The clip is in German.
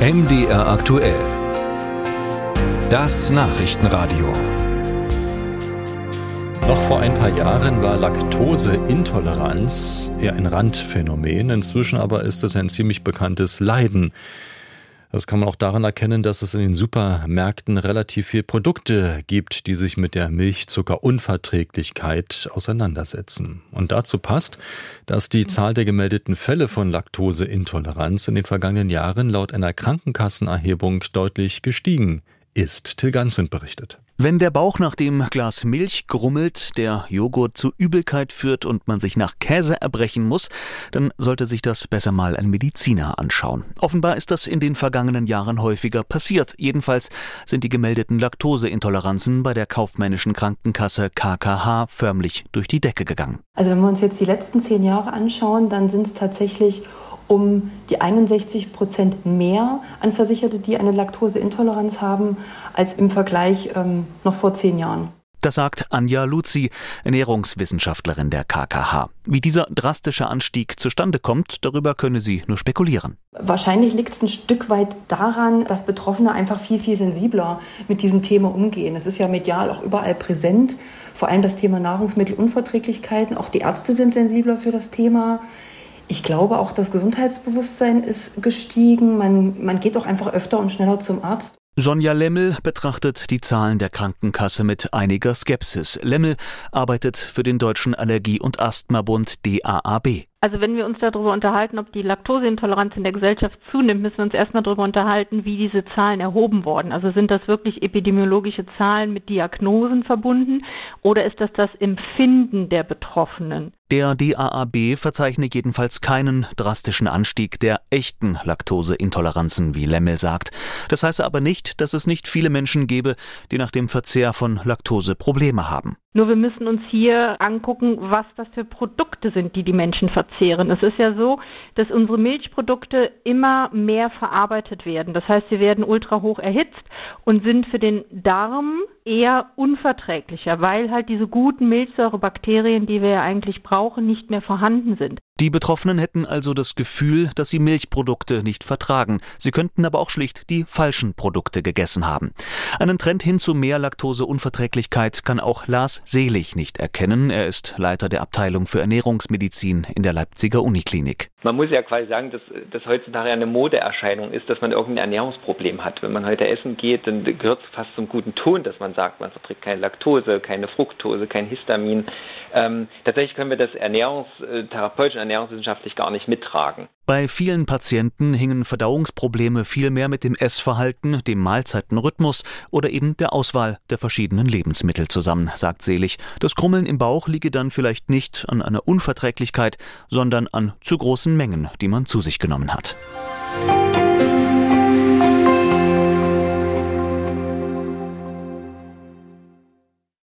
MDR aktuell. Das Nachrichtenradio. Noch vor ein paar Jahren war Laktoseintoleranz eher ein Randphänomen. Inzwischen aber ist es ein ziemlich bekanntes Leiden. Das kann man auch daran erkennen, dass es in den Supermärkten relativ viel Produkte gibt, die sich mit der Milchzuckerunverträglichkeit auseinandersetzen. Und dazu passt, dass die Zahl der gemeldeten Fälle von Laktoseintoleranz in den vergangenen Jahren laut einer Krankenkassenerhebung deutlich gestiegen ist. Till Ganswind berichtet. Wenn der Bauch nach dem Glas Milch grummelt, der Joghurt zu Übelkeit führt und man sich nach Käse erbrechen muss, dann sollte sich das besser mal ein Mediziner anschauen. Offenbar ist das in den vergangenen Jahren häufiger passiert. Jedenfalls sind die gemeldeten Laktoseintoleranzen bei der kaufmännischen Krankenkasse KKH förmlich durch die Decke gegangen. Also wenn wir uns jetzt die letzten zehn Jahre anschauen, dann sind es tatsächlich um die 61 Prozent mehr an Versicherte, die eine Laktoseintoleranz haben, als im Vergleich ähm, noch vor zehn Jahren. Das sagt Anja Luzi, Ernährungswissenschaftlerin der KKH. Wie dieser drastische Anstieg zustande kommt, darüber könne sie nur spekulieren. Wahrscheinlich liegt es ein Stück weit daran, dass Betroffene einfach viel, viel sensibler mit diesem Thema umgehen. Es ist ja medial auch überall präsent, vor allem das Thema Nahrungsmittelunverträglichkeiten. Auch die Ärzte sind sensibler für das Thema. Ich glaube auch, das Gesundheitsbewusstsein ist gestiegen. Man, man geht auch einfach öfter und schneller zum Arzt. Sonja Lemmel betrachtet die Zahlen der Krankenkasse mit einiger Skepsis. Lemmel arbeitet für den Deutschen Allergie- und Asthmabund DAAB. Also wenn wir uns darüber unterhalten, ob die Laktoseintoleranz in der Gesellschaft zunimmt, müssen wir uns erstmal darüber unterhalten, wie diese Zahlen erhoben wurden. Also sind das wirklich epidemiologische Zahlen mit Diagnosen verbunden oder ist das das Empfinden der Betroffenen? Der DAAB verzeichnet jedenfalls keinen drastischen Anstieg der echten Laktoseintoleranzen, wie Lemmel sagt. Das heißt aber nicht, dass es nicht viele Menschen gäbe, die nach dem Verzehr von Laktose Probleme haben. Nur wir müssen uns hier angucken, was das für Produkte sind, die die Menschen verzehren. Es ist ja so, dass unsere Milchprodukte immer mehr verarbeitet werden. Das heißt, sie werden ultra hoch erhitzt und sind für den Darm eher unverträglicher, weil halt diese guten Milchsäurebakterien, die wir ja eigentlich brauchen, nicht mehr vorhanden sind. Die Betroffenen hätten also das Gefühl, dass sie Milchprodukte nicht vertragen. Sie könnten aber auch schlicht die falschen Produkte gegessen haben. Einen Trend hin zu mehr Laktoseunverträglichkeit kann auch Lars Selig nicht erkennen. Er ist Leiter der Abteilung für Ernährungsmedizin in der Leipziger Uniklinik. Man muss ja quasi sagen, dass das heutzutage eine Modeerscheinung ist, dass man irgendein Ernährungsproblem hat. Wenn man heute essen geht, dann gehört es fast zum guten Ton, dass man sagt, man verträgt keine Laktose, keine Fructose, kein Histamin. Ähm, tatsächlich können wir das ernährungstherapeutisch und ernährungswissenschaftlich gar nicht mittragen. Bei vielen Patienten hingen Verdauungsprobleme vielmehr mit dem Essverhalten, dem Mahlzeitenrhythmus oder eben der Auswahl der verschiedenen Lebensmittel zusammen, sagt Selig. Das Krummeln im Bauch liege dann vielleicht nicht an einer Unverträglichkeit, sondern an zu großen Mengen, die man zu sich genommen hat.